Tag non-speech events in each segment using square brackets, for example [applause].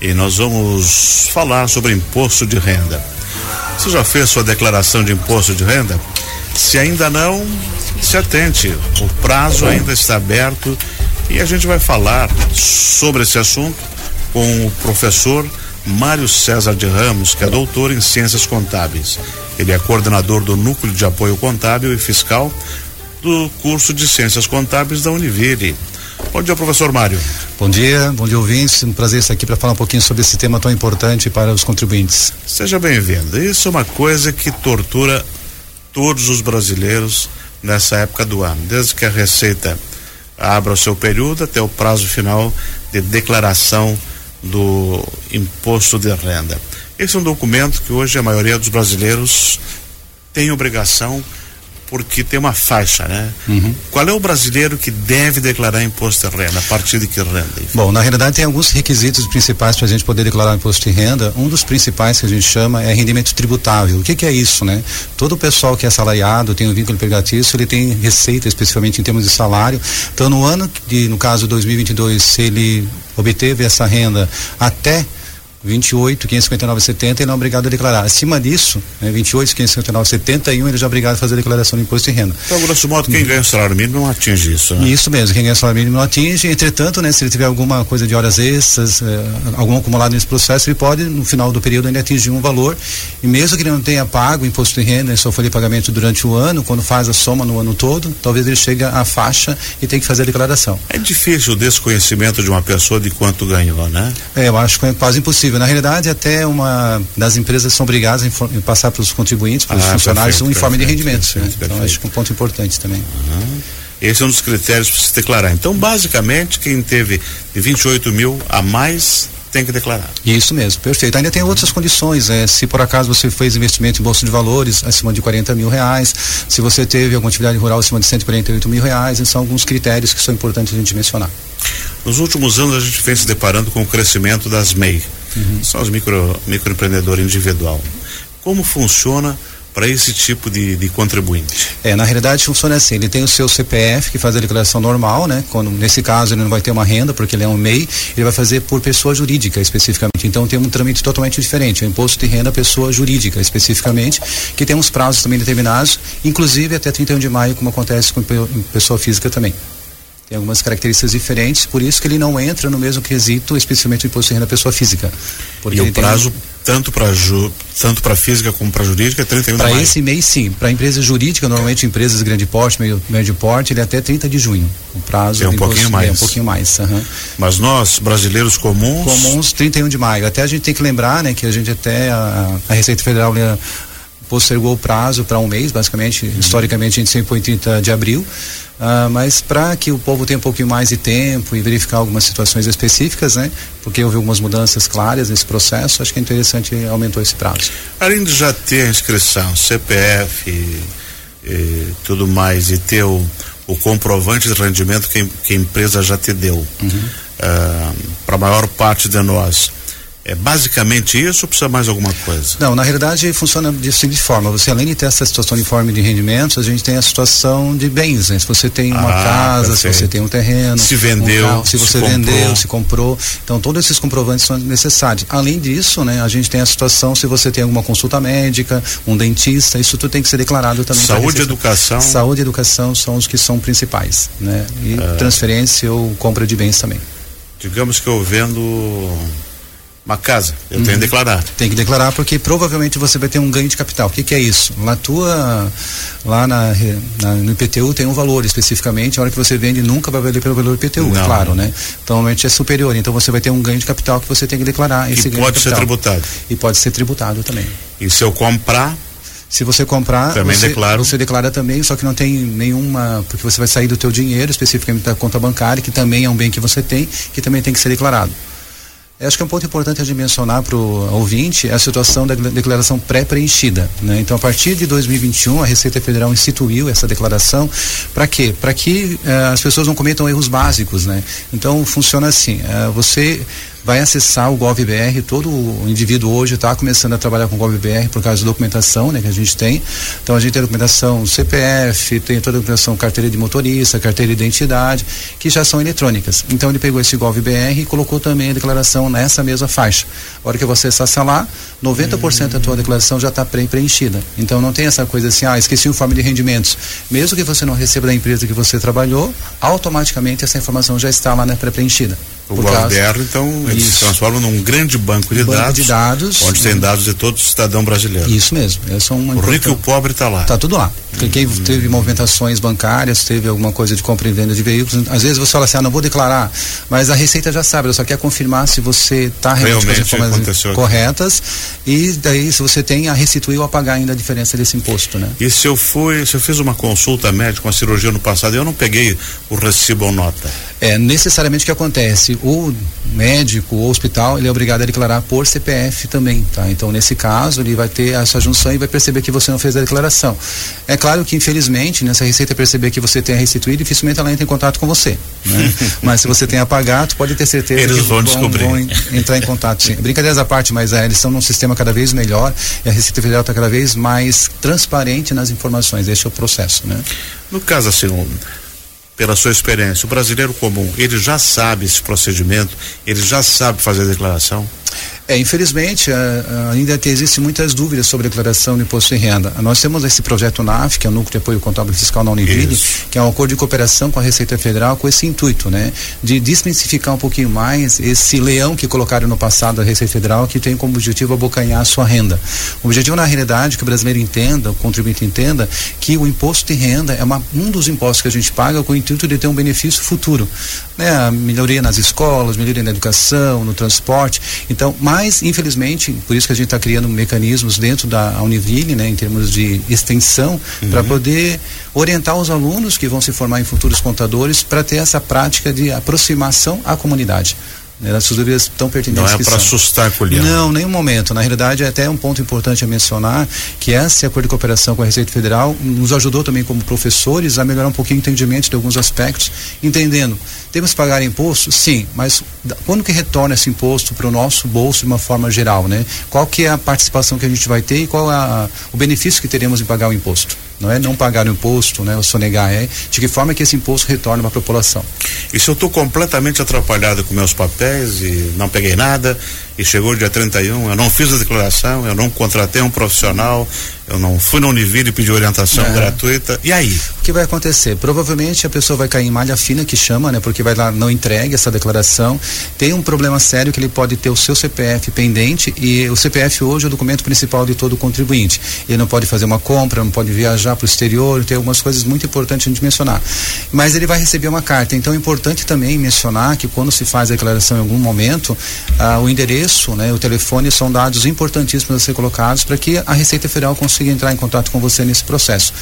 e nós vamos falar sobre imposto de renda. Você já fez sua declaração de imposto de renda? Se ainda não, se atente. O prazo ainda está aberto e a gente vai falar sobre esse assunto com o professor Mário César de Ramos, que é doutor em ciências contábeis. Ele é coordenador do Núcleo de Apoio Contábil e Fiscal do curso de Ciências Contábeis da Univille. Bom dia, professor Mário. Bom dia, bom dia, ouvintes. Um prazer estar aqui para falar um pouquinho sobre esse tema tão importante para os contribuintes. Seja bem-vindo. Isso é uma coisa que tortura todos os brasileiros nessa época do ano, desde que a Receita abra o seu período até o prazo final de declaração do imposto de renda. Esse é um documento que hoje a maioria dos brasileiros tem obrigação porque tem uma faixa, né? Uhum. Qual é o brasileiro que deve declarar imposto de renda? A partir de que renda? Bom, na realidade tem alguns requisitos principais para a gente poder declarar imposto de renda. Um dos principais que a gente chama é rendimento tributável. O que, que é isso, né? Todo o pessoal que é assalariado, tem um vínculo empregatício, ele tem receita especificamente em termos de salário. Então, no ano de, no caso 2022, se ele obteve essa renda até 28, 559, 70, ele não é obrigado a declarar. Acima disso, né, 28, 559, 71, ele já é obrigado a fazer a declaração do imposto de renda. Então, grosso modo, quem ganha salário mínimo não atinge isso, né? Isso mesmo, quem ganha salário mínimo não atinge. Entretanto, né, se ele tiver alguma coisa de horas extras, eh, algum acumulado nesse processo, ele pode, no final do período, ainda atingir um valor. E mesmo que ele não tenha pago o imposto de renda, só folha de pagamento durante o ano, quando faz a soma no ano todo, talvez ele chegue à faixa e tenha que fazer a declaração. É difícil o desconhecimento de uma pessoa de quanto ganhou, né? É, eu acho que é quase impossível. Na realidade, até uma das empresas são obrigadas a passar para os contribuintes, para os ah, funcionários, perfeito, um informe perfeito, de rendimentos. Perfeito, né? Então, acho que é um ponto importante também. Uhum. Esse é um dos critérios para se declarar. Então, basicamente, quem teve de 28 mil a mais tem que declarar. Isso mesmo, perfeito. Ainda tem outras condições, é, se por acaso você fez investimento em bolsa de valores acima de 40 mil reais, se você teve alguma atividade rural acima de 148 mil reais, são alguns critérios que são importantes a gente mencionar. Nos últimos anos a gente vem se deparando com o crescimento das MEI, uhum. são os micro, microempreendedor individual. Como funciona para esse tipo de, de, contribuinte? É, na realidade funciona assim, ele tem o seu CPF que faz a declaração normal, né? Quando, nesse caso ele não vai ter uma renda porque ele é um MEI, ele vai fazer por pessoa jurídica especificamente. Então tem um trâmite totalmente diferente, o imposto de renda pessoa jurídica especificamente, que tem uns prazos também determinados, inclusive até 31 de maio, como acontece com pessoa física também tem algumas características diferentes, por isso que ele não entra no mesmo quesito, especialmente o imposto de renda pessoa física. E o prazo tem... tanto para tanto para física como para jurídica é 31 de Para esse mês sim, para empresa jurídica, normalmente empresas de grande porte, meio médio porte, ele é até 30 de junho. O prazo é um pouquinho imposto, mais. É um pouquinho mais, uhum. Mas nós, brasileiros comuns, comuns 31 de maio. Até a gente tem que lembrar, né, que a gente até a, a Receita Federal né, postergou o prazo para um mês, basicamente, uhum. historicamente a gente sempre põe 30 de abril. Uh, mas para que o povo tenha um pouquinho mais de tempo e verificar algumas situações específicas, né? Porque houve algumas mudanças claras nesse processo, acho que é interessante aumentou esse prazo. Além de já ter a inscrição, CPF e, e tudo mais, e ter o, o comprovante de rendimento que, que, a empresa já te deu, uhum. uh, para a maior parte de nós, é basicamente isso ou precisa mais alguma coisa? Não, na realidade funciona de seguinte forma. Você além de ter essa situação uniforme de rendimentos, a gente tem a situação de bens, né? Se você tem uma ah, casa, perfeito. se você tem um terreno, se vendeu, um carro, se você se vendeu, comprou. se comprou. Então todos esses comprovantes são necessários. Além disso, né, a gente tem a situação se você tem alguma consulta médica, um dentista, isso tudo tem que ser declarado também. Saúde e educação. Saúde e educação são os que são principais, né? E é. transferência ou compra de bens também. Digamos que eu vendo uma casa, eu uhum. tenho que declarar. Tem que declarar porque provavelmente você vai ter um ganho de capital. O que, que é isso? Lá tua, lá na, na, no IPTU tem um valor especificamente, a hora que você vende nunca vai valer pelo valor IPTU, é Não. é claro, né? Então normalmente é superior, então você vai ter um ganho de capital que você tem que declarar. Esse e pode ser tributado. E pode ser tributado também. E se eu comprar, se você comprar, também você, declaro. você declara também, só que não tem nenhuma, porque você vai sair do teu dinheiro, especificamente da conta bancária, que também é um bem que você tem, que também tem que ser declarado. Eu acho que é um ponto importante de mencionar para o ouvinte é a situação da declaração pré-preenchida. Né? Então, a partir de 2021, a Receita Federal instituiu essa declaração para quê? Para que eh, as pessoas não cometam erros básicos. Né? Então, funciona assim: eh, você vai acessar o GovBR, todo o indivíduo hoje está começando a trabalhar com o GovBR por causa da documentação né, que a gente tem. Então a gente tem a documentação CPF, tem toda a documentação carteira de motorista, carteira de identidade, que já são eletrônicas. Então ele pegou esse GovBR e colocou também a declaração nessa mesma faixa. A hora que você acessa lá, 90% da tua declaração já está preenchida. Então não tem essa coisa assim, ah, esqueci o informe de rendimentos. Mesmo que você não receba da empresa que você trabalhou, automaticamente essa informação já está lá né, pré-preenchida. O GovBR, então, ele se transforma num grande banco de, banco dados, de dados. Onde tem dados de todo cidadão brasileiro. Isso mesmo. Essa é uma o rico e o pobre está lá. Está tudo lá. Quem hum. teve movimentações bancárias, teve alguma coisa de compra e venda de veículos, às vezes você fala assim, ah, não vou declarar, mas a Receita já sabe, ela só quer confirmar se você está realmente, realmente com as informações corretas e daí se você tem a restituir ou a pagar ainda a diferença desse imposto, né? E se eu fui, se eu fiz uma consulta médica, uma cirurgia no passado, eu não peguei o recibo ou nota? É necessariamente o que acontece, o médico ou hospital, ele é obrigado a declarar por CPF também, tá? Então, nesse caso, ele vai ter essa junção e vai perceber que você não fez a declaração. É claro que, infelizmente, nessa receita perceber que você tem restituído, dificilmente ela entra em contato com você, né? [laughs] mas se você tem apagado, pode ter certeza eles que vão, descobrir. vão entrar em contato, sim. Brincadeiras à parte, mas é, eles estão num sistema cada vez melhor e a Receita Federal está cada vez mais transparente nas informações. Esse é o processo, né? No caso, assim, pela sua experiência, o brasileiro comum, ele já sabe esse procedimento, ele já sabe fazer a declaração? É, infelizmente, ainda existem muitas dúvidas sobre a declaração de imposto de renda. Nós temos esse projeto NAF, que é o Núcleo de Apoio Contábil Fiscal na Univille, Isso. que é um acordo de cooperação com a Receita Federal com esse intuito, né? De desmistificar um pouquinho mais esse leão que colocaram no passado da Receita Federal, que tem como objetivo abocanhar a sua renda. O objetivo, na realidade, que o brasileiro entenda, o contribuinte entenda, que o imposto de renda é uma, um dos impostos que a gente paga com o intuito de ter um benefício futuro. Né? A melhoria nas escolas, melhoria na educação, no transporte. Então, mais mas, infelizmente, por isso que a gente está criando mecanismos dentro da Univille, né, em termos de extensão, uhum. para poder orientar os alunos que vão se formar em futuros contadores para ter essa prática de aproximação à comunidade. Né, dúvidas tão pertinentes. Não é para assustar com Não, nenhum momento. Na realidade, é até um ponto importante a mencionar que esse acordo de cooperação com a Receita Federal nos ajudou também como professores a melhorar um pouquinho o entendimento de alguns aspectos, entendendo, temos que pagar imposto? Sim, mas quando que retorna esse imposto para o nosso bolso de uma forma geral, né? Qual que é a participação que a gente vai ter e qual é a, o benefício que teremos em pagar o imposto? Não é não pagar o imposto, né? Ou sonegar, é de que forma que esse imposto retorna para a população. E se eu estou completamente atrapalhado com meus papéis e não peguei nada, e chegou dia 31, eu não fiz a declaração, eu não contratei um profissional, eu não fui na Univille e pedi orientação é. gratuita. E aí? O que vai acontecer? Provavelmente a pessoa vai cair em malha fina que chama, né? Porque vai lá, não entregue essa declaração. Tem um problema sério que ele pode ter o seu CPF pendente e o CPF hoje é o documento principal de todo contribuinte. Ele não pode fazer uma compra, não pode viajar para o exterior, tem algumas coisas muito importantes a gente mencionar. Mas ele vai receber uma carta. Então é importante também mencionar que quando se faz a declaração em algum momento, ah, o endereço endereço, né, o telefone são dados importantíssimos a ser colocados para que a Receita Federal consiga entrar em contato com você nesse processo.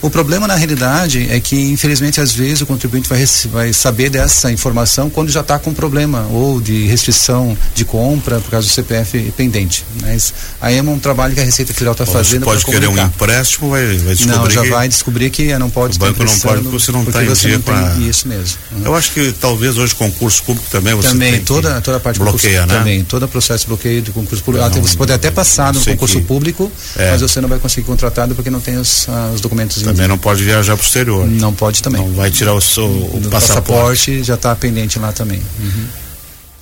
O problema na realidade é que infelizmente às vezes o contribuinte vai, vai saber dessa informação quando já está com problema ou de restrição de compra por causa do CPF pendente. Mas aí é um trabalho que a Receita Federal está fazendo. Você pode querer um empréstimo, vai, vai descobrir. Não, já vai descobrir que não pode. O banco não pode porque você não está em dia com a... Isso mesmo. Uhum. Eu acho que talvez hoje concurso público também você também toda toda a parte bloqueia, né? Também toda processo de bloqueio de concurso público. Não, você pode até passar no concurso que, público, é. mas você não vai conseguir contratado porque não tem os, uh, os documentos. Também não pode viajar para o exterior. Não pode também. Não vai tirar o, seu, o passaporte. passaporte. já está pendente lá também. Uhum.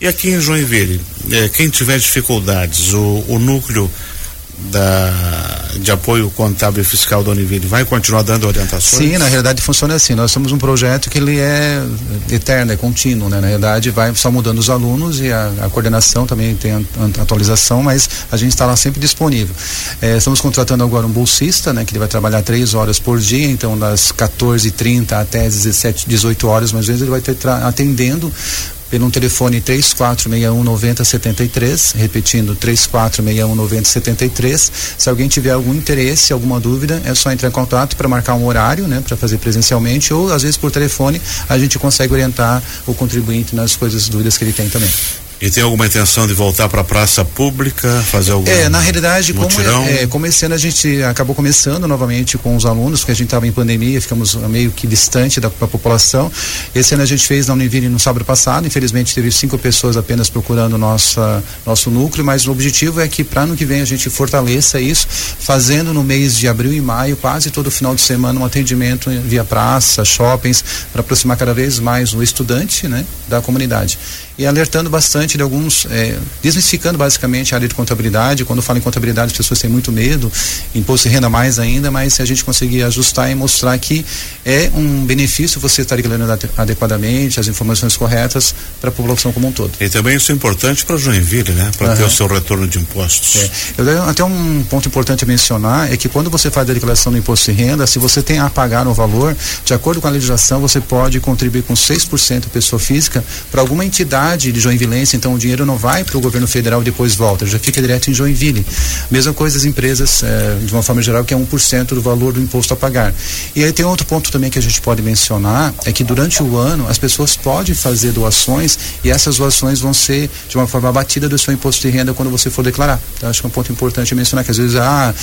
E aqui em Joinville, eh, quem tiver dificuldades, o, o núcleo da, de apoio contábil e fiscal da Univille vai continuar dando orientações? Sim, na realidade funciona assim. Nós somos um projeto que ele é eterno, é contínuo, né? Na realidade vai só mudando os alunos e a, a coordenação também tem atualização, mas a gente está lá sempre disponível. É, estamos contratando agora um bolsista, né? Que ele vai trabalhar três horas por dia, então das 14h30 até 17, 18 horas, mais vezes ele vai ter atendendo pelo telefone 3461 9073, repetindo 3461 9073. Se alguém tiver algum interesse, alguma dúvida, é só entrar em contato para marcar um horário, né, para fazer presencialmente ou às vezes por telefone, a gente consegue orientar o contribuinte nas coisas dúvidas que ele tem também. E tem alguma intenção de voltar para a praça pública, fazer algum É, na realidade, como, mutirão? é, como esse ano a gente acabou começando novamente com os alunos, porque a gente estava em pandemia, ficamos meio que distante da, da população. Esse ano a gente fez na Univille no sábado passado, infelizmente teve cinco pessoas apenas procurando nossa, nosso núcleo, mas o objetivo é que para ano que vem a gente fortaleça isso, fazendo no mês de abril e maio, quase todo final de semana, um atendimento via praça, shoppings, para aproximar cada vez mais o estudante né, da comunidade e alertando bastante de alguns, é, desmistificando basicamente a área de contabilidade. Quando falo em contabilidade, as pessoas têm muito medo, imposto de renda mais ainda, mas se a gente conseguir ajustar e mostrar que é um benefício você estar declarando adequadamente, as informações corretas para a população como um todo. E também isso é importante para Joinville, né? Para uhum. ter o seu retorno de impostos. É. Eu, até um ponto importante a mencionar é que quando você faz a declaração do imposto de renda, se você tem a pagar um valor, de acordo com a legislação, você pode contribuir com 6% pessoa física para alguma entidade de Joinvilense, então o dinheiro não vai para o governo federal e depois volta, já fica direto em Joinville. Mesma coisa as empresas, eh, de uma forma geral, que é 1% do valor do imposto a pagar. E aí tem outro ponto também que a gente pode mencionar, é que durante o ano as pessoas podem fazer doações e essas doações vão ser de uma forma abatida do seu imposto de renda quando você for declarar. Então acho que é um ponto importante mencionar que às vezes, ah,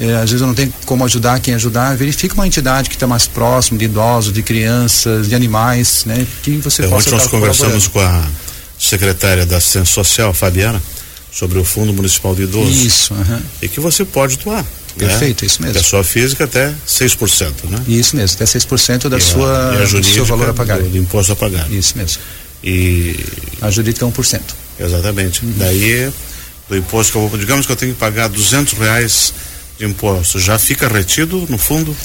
eh, às vezes eu não tenho como ajudar quem ajudar, verifica uma entidade que está mais próximo de idosos, de crianças, de animais, né? Que você é, possa Ontem nós conversamos com a secretária da Assistência Social, Fabiana, sobre o Fundo Municipal de Idosos. Isso, uhum. E que você pode doar. Perfeito, né? isso mesmo. Pessoa física até 6%, né? Isso mesmo, até 6% da e sua, a, a do seu valor a pagar. Do, do imposto a pagar. Isso mesmo. E. A jurídica é 1%. Exatamente. Uhum. Daí, do imposto que eu vou, digamos que eu tenho que pagar 200 reais de imposto, já fica retido no fundo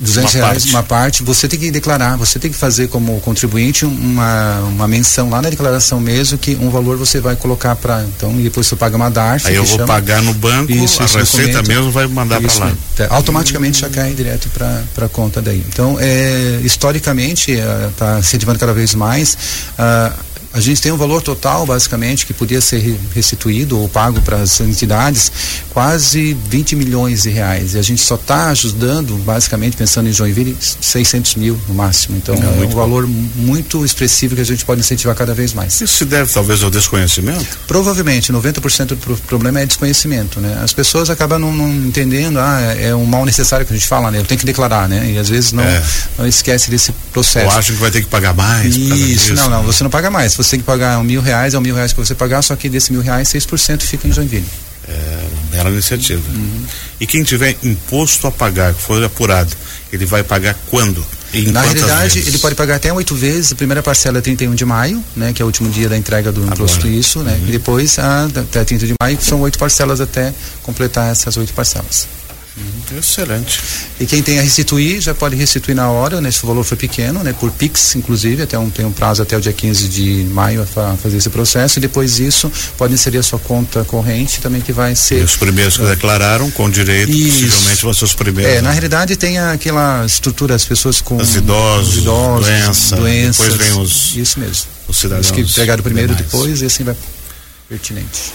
200 uma reais, parte. uma parte, você tem que declarar, você tem que fazer como contribuinte uma, uma menção lá na declaração mesmo que um valor você vai colocar para então e depois você paga uma DARF. Aí eu vou chama, pagar no banco, isso, a isso receita mesmo vai mandar para lá. É, automaticamente hum. já cai direto para a conta daí. Então, é, historicamente, está uh, incentivando cada vez mais. Uh, a gente tem um valor total, basicamente, que podia ser restituído ou pago para as entidades, quase 20 milhões de reais. E a gente só está ajudando, basicamente, pensando em Joinville, 600 mil no máximo. Então é, é um valor muito expressivo que a gente pode incentivar cada vez mais. Isso se deve, talvez, ao desconhecimento? Provavelmente, 90% do problema é desconhecimento. Né? As pessoas acabam não, não, entendendo, ah, é um mal necessário que a gente fala, né? Eu tenho que declarar, né? E às vezes não, é. não esquece desse processo. Ou acha que vai ter que pagar mais. Isso, não, não, você não paga mais você tem que pagar mil reais, é um mil reais que você pagar, só que desse mil reais, 6% fica em Joinville. É uma bela iniciativa. Uhum. E quem tiver imposto a pagar, que for apurado, ele vai pagar quando? Na realidade, vezes? ele pode pagar até oito vezes. A primeira parcela é 31 de maio, né, que é o último dia da entrega do imposto isso, né? Uhum. E depois a, até 30 de maio são oito parcelas até completar essas oito parcelas. Excelente. E quem tem a restituir, já pode restituir na hora, né? Se o valor for pequeno, né? Por Pix, inclusive, até um, tem um prazo até o dia 15 de maio para fazer esse processo. E depois disso, pode inserir a sua conta corrente também, que vai ser. E os primeiros que uh, declararam com direito, Isso. possivelmente vão ser os primeiros. É, né? na realidade tem aquela estrutura, as pessoas com. Os idosos, os idosos doença, doenças. Depois vem os. Isso mesmo. Os cidadãos. Os que pegaram primeiro, demais. depois, e assim vai pertinente.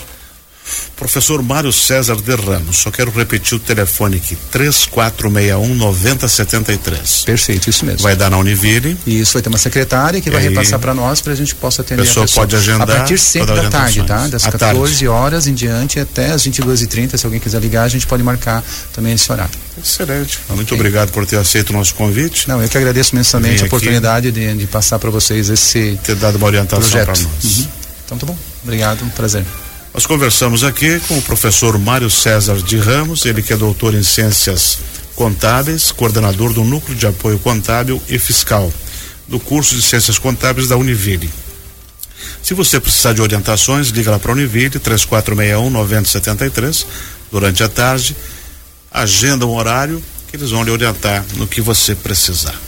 Professor Mário César de Ramos, só quero repetir o telefone aqui, 3461 9073. Perfeito, isso mesmo. Vai dar na Univille. Isso, vai ter uma secretária que vai repassar para nós para a gente possa atender pessoa a pessoa. pode agendar. A partir sempre da tarde, tá? Das 14 tarde. horas em diante até as 22h30, se alguém quiser ligar, a gente pode marcar também esse horário. Excelente. Okay. Muito obrigado por ter aceito o nosso convite. Não, eu que agradeço imensamente a oportunidade de, de, passar para vocês esse. Ter dado uma orientação para nós. Uhum. Então tá bom. Obrigado, um prazer. Nós conversamos aqui com o professor Mário César de Ramos, ele que é doutor em ciências contábeis, coordenador do Núcleo de Apoio Contábil e Fiscal, do curso de Ciências Contábeis da Univille. Se você precisar de orientações, liga lá para a Univille, 3461 9073, durante a tarde, agenda um horário que eles vão lhe orientar no que você precisar.